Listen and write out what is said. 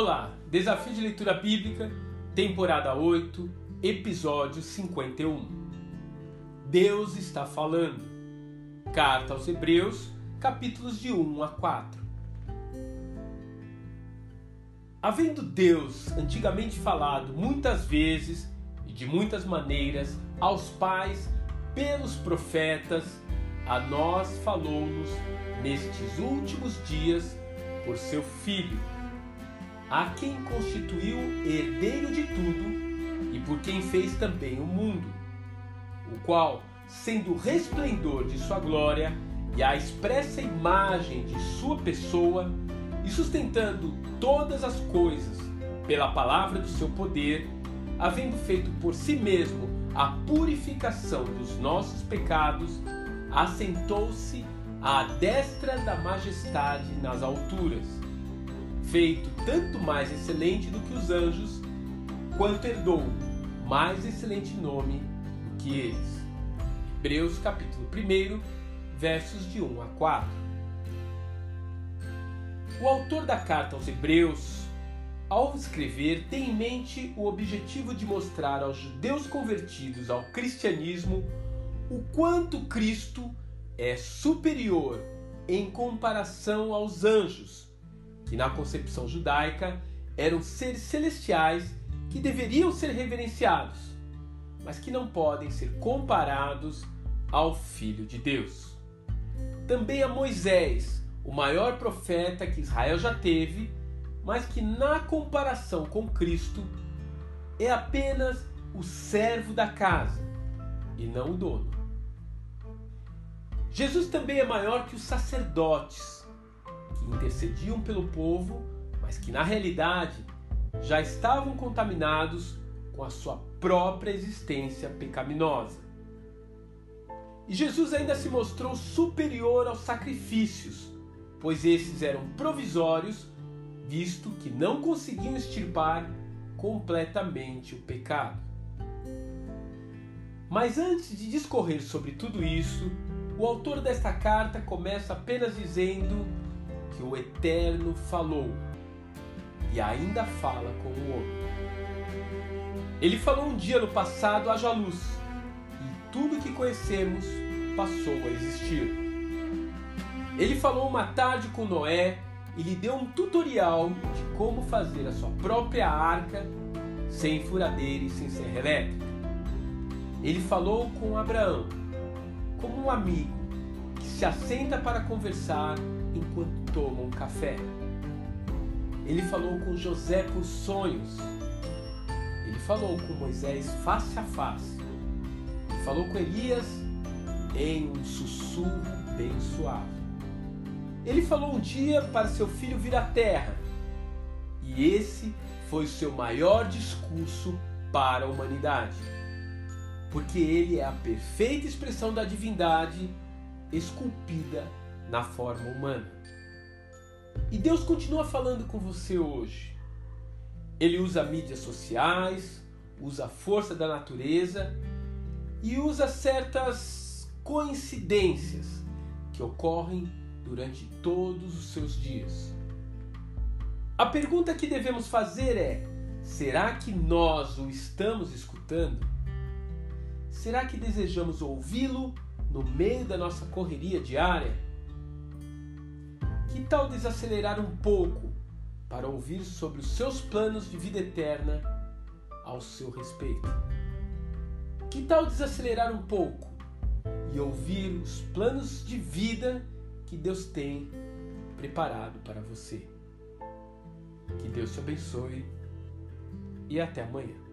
Olá, Desafio de Leitura Bíblica, temporada 8, episódio 51. Deus está falando. Carta aos Hebreus, capítulos de 1 a 4. Havendo Deus antigamente falado muitas vezes e de muitas maneiras aos pais pelos profetas, a nós falou-nos nestes últimos dias por seu Filho a quem constituiu herdeiro de tudo e por quem fez também o mundo, o qual, sendo o resplendor de sua glória e a expressa imagem de sua pessoa, e sustentando todas as coisas pela palavra do seu poder, havendo feito por si mesmo a purificação dos nossos pecados, assentou-se à destra da majestade nas alturas feito tanto mais excelente do que os anjos, quanto herdou mais excelente nome do que eles. Hebreus capítulo 1, versos de 1 a 4. O autor da carta aos Hebreus, ao escrever, tem em mente o objetivo de mostrar aos judeus convertidos ao cristianismo o quanto Cristo é superior em comparação aos anjos que na concepção judaica eram seres celestiais que deveriam ser reverenciados, mas que não podem ser comparados ao Filho de Deus. Também a Moisés, o maior profeta que Israel já teve, mas que na comparação com Cristo é apenas o servo da casa e não o dono. Jesus também é maior que os sacerdotes, intercediam pelo povo, mas que na realidade já estavam contaminados com a sua própria existência pecaminosa. E Jesus ainda se mostrou superior aos sacrifícios, pois esses eram provisórios, visto que não conseguiam extirpar completamente o pecado. Mas antes de discorrer sobre tudo isso, o autor desta carta começa apenas dizendo que o Eterno falou e ainda fala com o homem. Ele falou um dia no passado haja luz e tudo que conhecemos passou a existir. Ele falou uma tarde com Noé e lhe deu um tutorial de como fazer a sua própria arca sem furadeira e sem serra elétrica. Ele falou com Abraão como um amigo que se assenta para conversar enquanto toma um café. Ele falou com José por sonhos. Ele falou com Moisés face a face. Ele falou com Elias em um sussurro bem suave. Ele falou um dia para seu filho vir à terra. E esse foi o seu maior discurso para a humanidade. Porque ele é a perfeita expressão da divindade esculpida na forma humana. E Deus continua falando com você hoje. Ele usa mídias sociais, usa a força da natureza e usa certas coincidências que ocorrem durante todos os seus dias. A pergunta que devemos fazer é: será que nós o estamos escutando? Será que desejamos ouvi-lo no meio da nossa correria diária? Que tal desacelerar um pouco para ouvir sobre os seus planos de vida eterna ao seu respeito? Que tal desacelerar um pouco e ouvir os planos de vida que Deus tem preparado para você? Que Deus te abençoe e até amanhã.